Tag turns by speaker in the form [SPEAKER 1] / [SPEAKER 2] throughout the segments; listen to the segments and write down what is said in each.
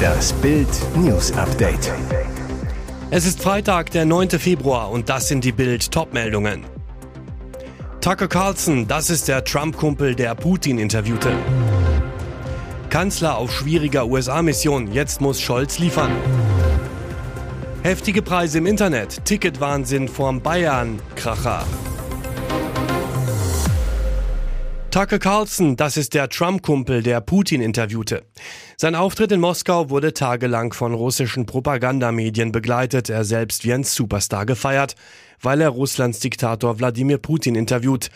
[SPEAKER 1] Das Bild News Update.
[SPEAKER 2] Es ist Freitag, der 9. Februar und das sind die Bild Topmeldungen. Tucker Carlson, das ist der Trump-Kumpel, der Putin interviewte. Kanzler auf schwieriger USA-Mission, jetzt muss Scholz liefern. Heftige Preise im Internet, Ticketwahnsinn vorm Bayern-Kracher. Tucker Carlson, das ist der Trump-Kumpel, der Putin interviewte. Sein Auftritt in Moskau wurde tagelang von russischen Propagandamedien begleitet, er selbst wie ein Superstar gefeiert, weil er Russlands Diktator Wladimir Putin interviewt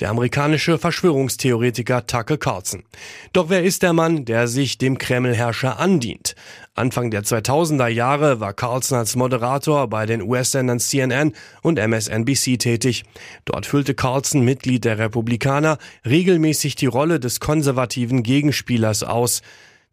[SPEAKER 2] der amerikanische Verschwörungstheoretiker Tucker Carlson. Doch wer ist der Mann, der sich dem Kreml-Herrscher andient? Anfang der 2000er Jahre war Carlson als Moderator bei den US-Sendern CNN und MSNBC tätig. Dort füllte Carlson, Mitglied der Republikaner, regelmäßig die Rolle des konservativen Gegenspielers aus.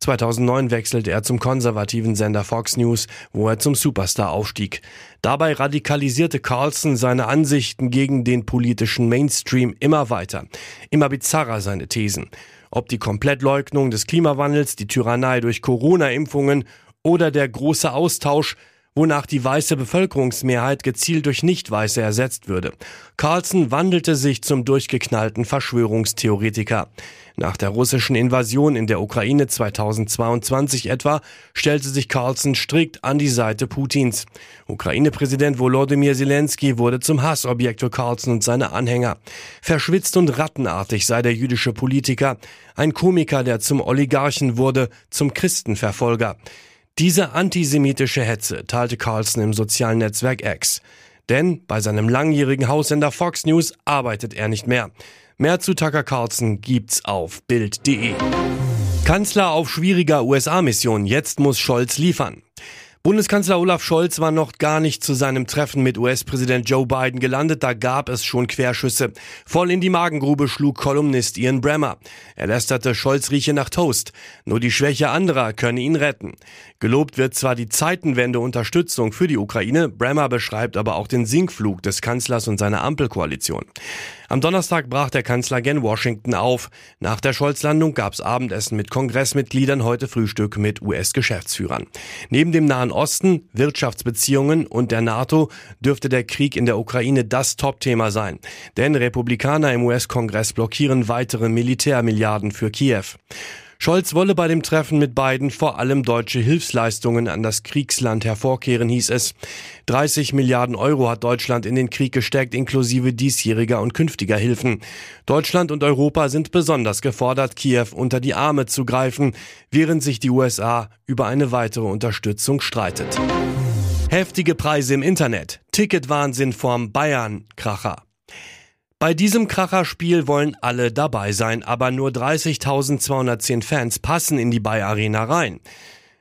[SPEAKER 2] 2009 wechselte er zum konservativen Sender Fox News, wo er zum Superstar aufstieg. Dabei radikalisierte Carlson seine Ansichten gegen den politischen Mainstream immer weiter. Immer bizarrer seine Thesen. Ob die Komplettleugnung des Klimawandels, die Tyrannei durch Corona-Impfungen oder der große Austausch wonach die weiße Bevölkerungsmehrheit gezielt durch Nicht-Weiße ersetzt würde. Carlson wandelte sich zum durchgeknallten Verschwörungstheoretiker. Nach der russischen Invasion in der Ukraine 2022 etwa stellte sich Carlson strikt an die Seite Putins. Ukraine-Präsident Volodymyr Zelensky wurde zum Hassobjekt für Carlson und seine Anhänger. Verschwitzt und rattenartig sei der jüdische Politiker, ein Komiker, der zum Oligarchen wurde, zum Christenverfolger. Diese antisemitische Hetze teilte Carlson im sozialen Netzwerk X. Denn bei seinem langjährigen Haussender Fox News arbeitet er nicht mehr. Mehr zu Tucker Carlson gibt's auf Bild.de. Kanzler auf schwieriger USA-Mission. Jetzt muss Scholz liefern. Bundeskanzler Olaf Scholz war noch gar nicht zu seinem Treffen mit US-Präsident Joe Biden gelandet, da gab es schon Querschüsse. Voll in die Magengrube schlug Kolumnist Ian Bremmer. Er lästerte, Scholz rieche nach Toast. Nur die Schwäche anderer könne ihn retten. Gelobt wird zwar die Zeitenwende-Unterstützung für die Ukraine, Bremmer beschreibt aber auch den Sinkflug des Kanzlers und seiner Ampelkoalition. Am Donnerstag brach der Kanzler gen Washington auf. Nach der Scholz-Landung gab's Abendessen mit Kongressmitgliedern, heute Frühstück mit US-Geschäftsführern. Neben dem Nahen Osten, Wirtschaftsbeziehungen und der NATO dürfte der Krieg in der Ukraine das Topthema sein. Denn Republikaner im US-Kongress blockieren weitere Militärmilliarden für Kiew. Scholz wolle bei dem Treffen mit Biden vor allem deutsche Hilfsleistungen an das Kriegsland hervorkehren, hieß es. 30 Milliarden Euro hat Deutschland in den Krieg gesteckt, inklusive diesjähriger und künftiger Hilfen. Deutschland und Europa sind besonders gefordert, Kiew unter die Arme zu greifen, während sich die USA über eine weitere Unterstützung streitet. Heftige Preise im Internet. Ticketwahnsinn vorm Bayern-Kracher. Bei diesem Kracherspiel wollen alle dabei sein, aber nur 30.210 Fans passen in die Bayer Arena rein.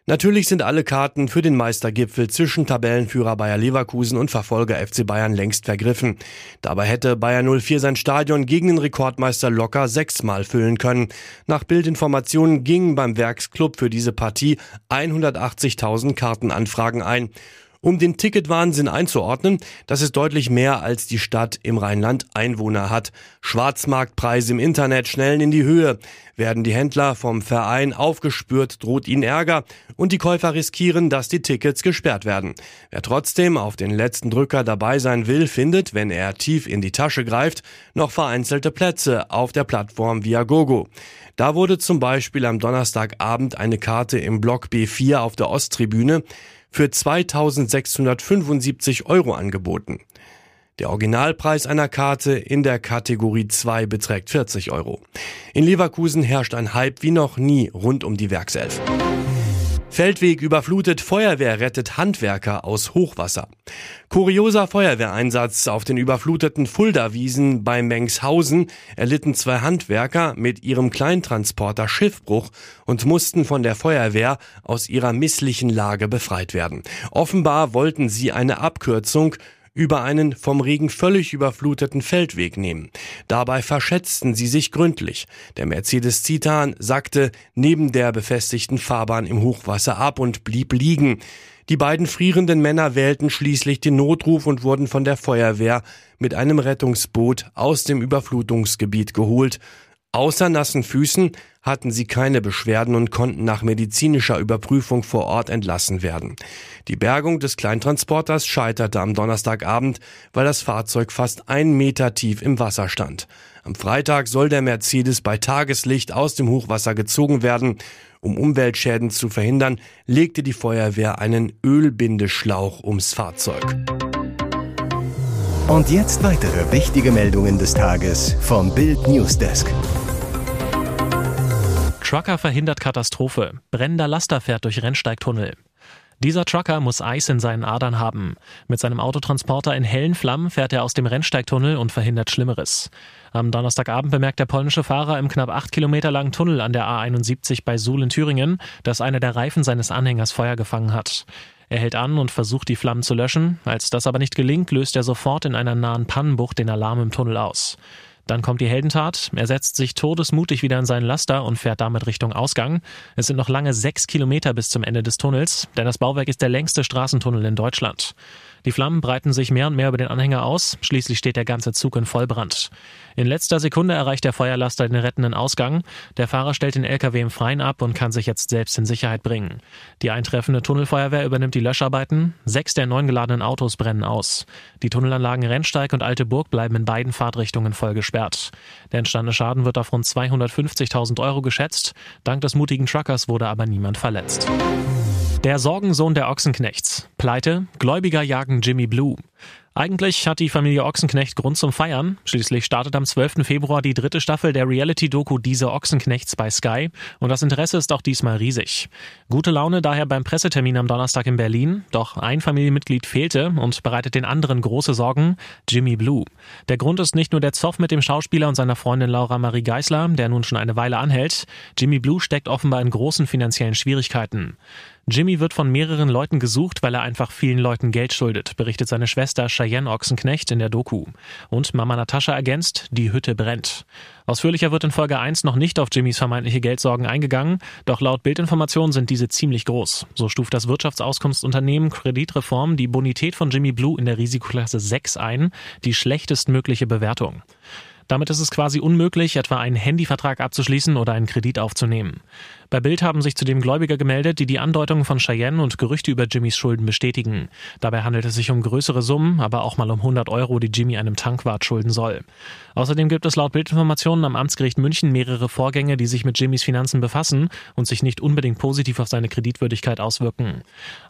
[SPEAKER 2] Natürlich sind alle Karten für den Meistergipfel zwischen Tabellenführer Bayer Leverkusen und Verfolger FC Bayern längst vergriffen. Dabei hätte Bayer 04 sein Stadion gegen den Rekordmeister locker sechsmal füllen können. Nach Bildinformationen gingen beim Werksclub für diese Partie 180.000 Kartenanfragen ein. Um den Ticketwahnsinn einzuordnen, das ist deutlich mehr als die Stadt im Rheinland Einwohner hat. Schwarzmarktpreise im Internet schnellen in die Höhe. Werden die Händler vom Verein aufgespürt, droht ihnen Ärger und die Käufer riskieren, dass die Tickets gesperrt werden. Wer trotzdem auf den letzten Drücker dabei sein will, findet, wenn er tief in die Tasche greift, noch vereinzelte Plätze auf der Plattform Viagogo. Da wurde zum Beispiel am Donnerstagabend eine Karte im Block B4 auf der Osttribüne für 2675 Euro angeboten. Der Originalpreis einer Karte in der Kategorie 2 beträgt 40 Euro. In Leverkusen herrscht ein Hype wie noch nie rund um die Werkself. Feldweg überflutet, Feuerwehr rettet Handwerker aus Hochwasser. Kurioser Feuerwehreinsatz auf den überfluteten Fulda-Wiesen bei Mengshausen erlitten zwei Handwerker mit ihrem Kleintransporter Schiffbruch und mussten von der Feuerwehr aus ihrer misslichen Lage befreit werden. Offenbar wollten sie eine Abkürzung über einen vom Regen völlig überfluteten Feldweg nehmen. Dabei verschätzten sie sich gründlich. Der Mercedes Citan sackte neben der befestigten Fahrbahn im Hochwasser ab und blieb liegen. Die beiden frierenden Männer wählten schließlich den Notruf und wurden von der Feuerwehr mit einem Rettungsboot aus dem Überflutungsgebiet geholt. Außer nassen Füßen hatten sie keine Beschwerden und konnten nach medizinischer Überprüfung vor Ort entlassen werden. Die Bergung des Kleintransporters scheiterte am Donnerstagabend, weil das Fahrzeug fast einen Meter tief im Wasser stand. Am Freitag soll der Mercedes bei Tageslicht aus dem Hochwasser gezogen werden. Um Umweltschäden zu verhindern, legte die Feuerwehr einen Ölbindeschlauch ums Fahrzeug.
[SPEAKER 1] Und jetzt weitere wichtige Meldungen des Tages vom Bild Newsdesk.
[SPEAKER 3] Trucker verhindert Katastrophe. Brennender Laster fährt durch Rennsteigtunnel. Dieser Trucker muss Eis in seinen Adern haben. Mit seinem Autotransporter in hellen Flammen fährt er aus dem Rennsteigtunnel und verhindert Schlimmeres. Am Donnerstagabend bemerkt der polnische Fahrer im knapp acht Kilometer langen Tunnel an der A71 bei Suhl in Thüringen, dass einer der Reifen seines Anhängers Feuer gefangen hat. Er hält an und versucht, die Flammen zu löschen. Als das aber nicht gelingt, löst er sofort in einer nahen Pannenbucht den Alarm im Tunnel aus. Dann kommt die Heldentat. Er setzt sich todesmutig wieder in seinen Laster und fährt damit Richtung Ausgang. Es sind noch lange sechs Kilometer bis zum Ende des Tunnels, denn das Bauwerk ist der längste Straßentunnel in Deutschland. Die Flammen breiten sich mehr und mehr über den Anhänger aus. Schließlich steht der ganze Zug in Vollbrand. In letzter Sekunde erreicht der Feuerlaster den rettenden Ausgang. Der Fahrer stellt den LKW im Freien ab und kann sich jetzt selbst in Sicherheit bringen. Die eintreffende Tunnelfeuerwehr übernimmt die Löscharbeiten. Sechs der neun geladenen Autos brennen aus. Die Tunnelanlagen Rennsteig und Alte Burg bleiben in beiden Fahrtrichtungen voll gesperrt. Der entstandene Schaden wird auf rund 250.000 Euro geschätzt. Dank des mutigen Truckers wurde aber niemand verletzt. Der Sorgensohn der Ochsenknechts. Pleite, Gläubiger jagen Jimmy Blue. Eigentlich hat die Familie Ochsenknecht Grund zum Feiern. Schließlich startet am 12. Februar die dritte Staffel der Reality-Doku Diese Ochsenknechts bei Sky. Und das Interesse ist auch diesmal riesig. Gute Laune daher beim Pressetermin am Donnerstag in Berlin. Doch ein Familienmitglied fehlte und bereitet den anderen große Sorgen. Jimmy Blue. Der Grund ist nicht nur der Zoff mit dem Schauspieler und seiner Freundin Laura Marie Geisler, der nun schon eine Weile anhält. Jimmy Blue steckt offenbar in großen finanziellen Schwierigkeiten. Jimmy wird von mehreren Leuten gesucht, weil er einfach vielen Leuten Geld schuldet, berichtet seine Schwester Cheyenne Ochsenknecht in der Doku. Und Mama Natascha ergänzt, die Hütte brennt. Ausführlicher wird in Folge 1 noch nicht auf Jimmys vermeintliche Geldsorgen eingegangen, doch laut Bildinformationen sind diese ziemlich groß. So stuft das Wirtschaftsauskunftsunternehmen Kreditreform die Bonität von Jimmy Blue in der Risikoklasse 6 ein, die schlechtestmögliche Bewertung. Damit ist es quasi unmöglich, etwa einen Handyvertrag abzuschließen oder einen Kredit aufzunehmen. Bei Bild haben sich zudem Gläubiger gemeldet, die die Andeutungen von Cheyenne und Gerüchte über Jimmys Schulden bestätigen. Dabei handelt es sich um größere Summen, aber auch mal um 100 Euro, die Jimmy einem Tankwart schulden soll. Außerdem gibt es laut Bildinformationen am Amtsgericht München mehrere Vorgänge, die sich mit Jimmys Finanzen befassen und sich nicht unbedingt positiv auf seine Kreditwürdigkeit auswirken.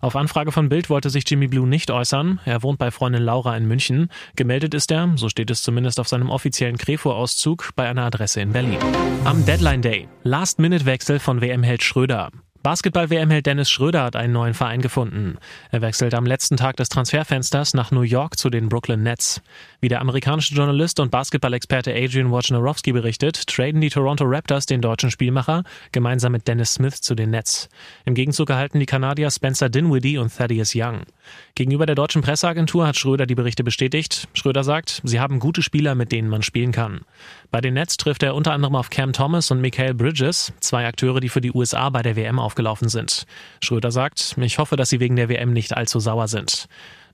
[SPEAKER 3] Auf Anfrage von Bild wollte sich Jimmy Blue nicht äußern. Er wohnt bei Freundin Laura in München. Gemeldet ist er, so steht es zumindest auf seinem offiziellen Krefo-Auszug, bei einer Adresse in Berlin. Am Deadline Day. Last-Minute-Wechsel von WM-Held Schröder. Basketball-WM-Held Dennis Schröder hat einen neuen Verein gefunden. Er wechselt am letzten Tag des Transferfensters nach New York zu den Brooklyn Nets. Wie der amerikanische Journalist und Basketball-Experte Adrian Wojnarowski berichtet, traden die Toronto Raptors den deutschen Spielmacher gemeinsam mit Dennis Smith zu den Nets. Im Gegenzug erhalten die Kanadier Spencer Dinwiddie und Thaddeus Young. Gegenüber der deutschen Presseagentur hat Schröder die Berichte bestätigt. Schröder sagt, sie haben gute Spieler, mit denen man spielen kann. Bei den Nets trifft er unter anderem auf Cam Thomas und Michael Bridges, zwei Akteure, die für die USA bei der WM aufgelaufen sind. Schröder sagt, ich hoffe, dass sie wegen der WM nicht allzu sauer sind.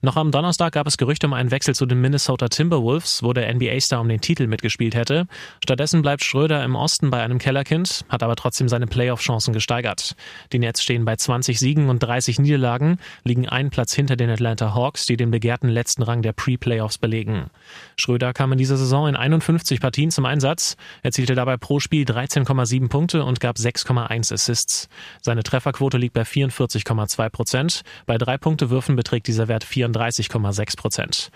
[SPEAKER 3] Noch am Donnerstag gab es Gerüchte um einen Wechsel zu den Minnesota Timberwolves, wo der NBA-Star um den Titel mitgespielt hätte. Stattdessen bleibt Schröder im Osten bei einem Kellerkind, hat aber trotzdem seine Playoff-Chancen gesteigert. Die Nets stehen bei 20 Siegen und 30 Niederlagen, liegen einen Platz hinter den Atlanta Hawks, die den begehrten letzten Rang der Pre-Playoffs belegen. Schröder kam in dieser Saison in 51 Partien zum Einsatz, erzielte dabei pro Spiel 13,7 Punkte und gab 6,1 Assists. Seine Trefferquote liegt bei 44,2 Prozent. Bei drei Punkte Würfen beträgt dieser Wert 4 34,6 Prozent.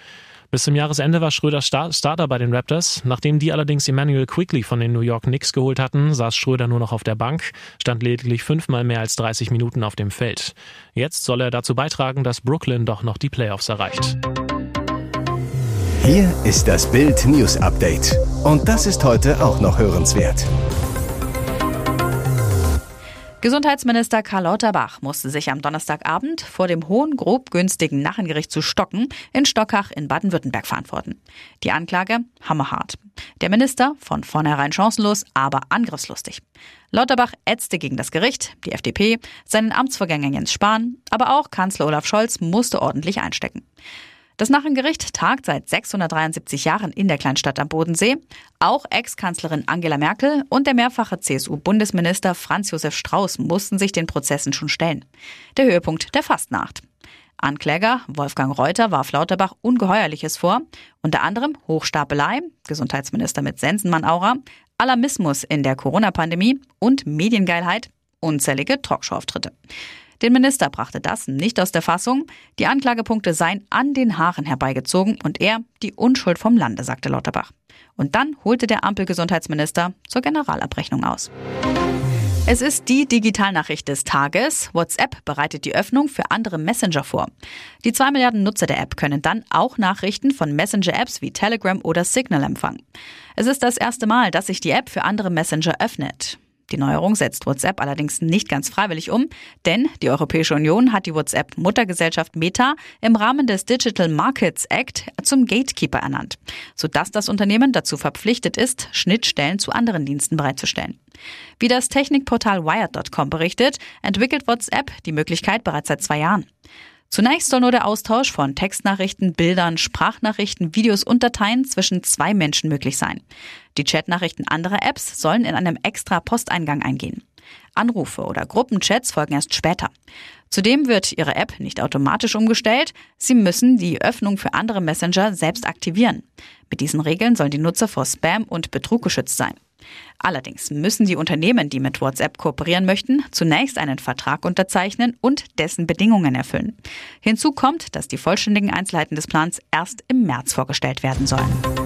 [SPEAKER 3] Bis zum Jahresende war Schröder Star Starter bei den Raptors. Nachdem die allerdings Emmanuel Quickly von den New York Knicks geholt hatten, saß Schröder nur noch auf der Bank, stand lediglich fünfmal mehr als 30 Minuten auf dem Feld. Jetzt soll er dazu beitragen, dass Brooklyn doch noch die Playoffs erreicht.
[SPEAKER 1] Hier ist das Bild News Update. Und das ist heute auch noch hörenswert.
[SPEAKER 4] Gesundheitsminister Karl Lauterbach musste sich am Donnerstagabend vor dem hohen, grob günstigen Nachengericht zu Stocken in Stockach in Baden-Württemberg verantworten. Die Anklage hammerhart. Der Minister von vornherein chancenlos, aber angriffslustig. Lauterbach ätzte gegen das Gericht, die FDP, seinen Amtsvorgänger Jens Spahn, aber auch Kanzler Olaf Scholz musste ordentlich einstecken. Das Nachengericht tagt seit 673 Jahren in der Kleinstadt am Bodensee. Auch Ex-Kanzlerin Angela Merkel und der mehrfache CSU-Bundesminister Franz Josef Strauß mussten sich den Prozessen schon stellen. Der Höhepunkt der Fastnacht. Ankläger Wolfgang Reuter warf Lauterbach Ungeheuerliches vor, unter anderem Hochstapelei, Gesundheitsminister mit Sensenmann-Aura, Alarmismus in der Corona-Pandemie und Mediengeilheit, unzählige Talkshow-Auftritte. Den Minister brachte das nicht aus der Fassung. Die Anklagepunkte seien an den Haaren herbeigezogen und er die Unschuld vom Lande, sagte Lauterbach. Und dann holte der Ampelgesundheitsminister zur Generalabrechnung aus. Es ist die Digitalnachricht des Tages. WhatsApp bereitet die Öffnung für andere Messenger vor. Die zwei Milliarden Nutzer der App können dann auch Nachrichten von Messenger-Apps wie Telegram oder Signal empfangen. Es ist das erste Mal, dass sich die App für andere Messenger öffnet. Die Neuerung setzt WhatsApp allerdings nicht ganz freiwillig um, denn die Europäische Union hat die WhatsApp-Muttergesellschaft Meta im Rahmen des Digital Markets Act zum Gatekeeper ernannt, sodass das Unternehmen dazu verpflichtet ist, Schnittstellen zu anderen Diensten bereitzustellen. Wie das Technikportal Wired.com berichtet, entwickelt WhatsApp die Möglichkeit bereits seit zwei Jahren. Zunächst soll nur der Austausch von Textnachrichten, Bildern, Sprachnachrichten, Videos und Dateien zwischen zwei Menschen möglich sein. Die Chatnachrichten anderer Apps sollen in einem extra Posteingang eingehen. Anrufe oder Gruppenchats folgen erst später. Zudem wird Ihre App nicht automatisch umgestellt. Sie müssen die Öffnung für andere Messenger selbst aktivieren. Mit diesen Regeln sollen die Nutzer vor Spam und Betrug geschützt sein. Allerdings müssen die Unternehmen, die mit WhatsApp kooperieren möchten, zunächst einen Vertrag unterzeichnen und dessen Bedingungen erfüllen. Hinzu kommt, dass die vollständigen Einzelheiten des Plans erst im März vorgestellt werden sollen.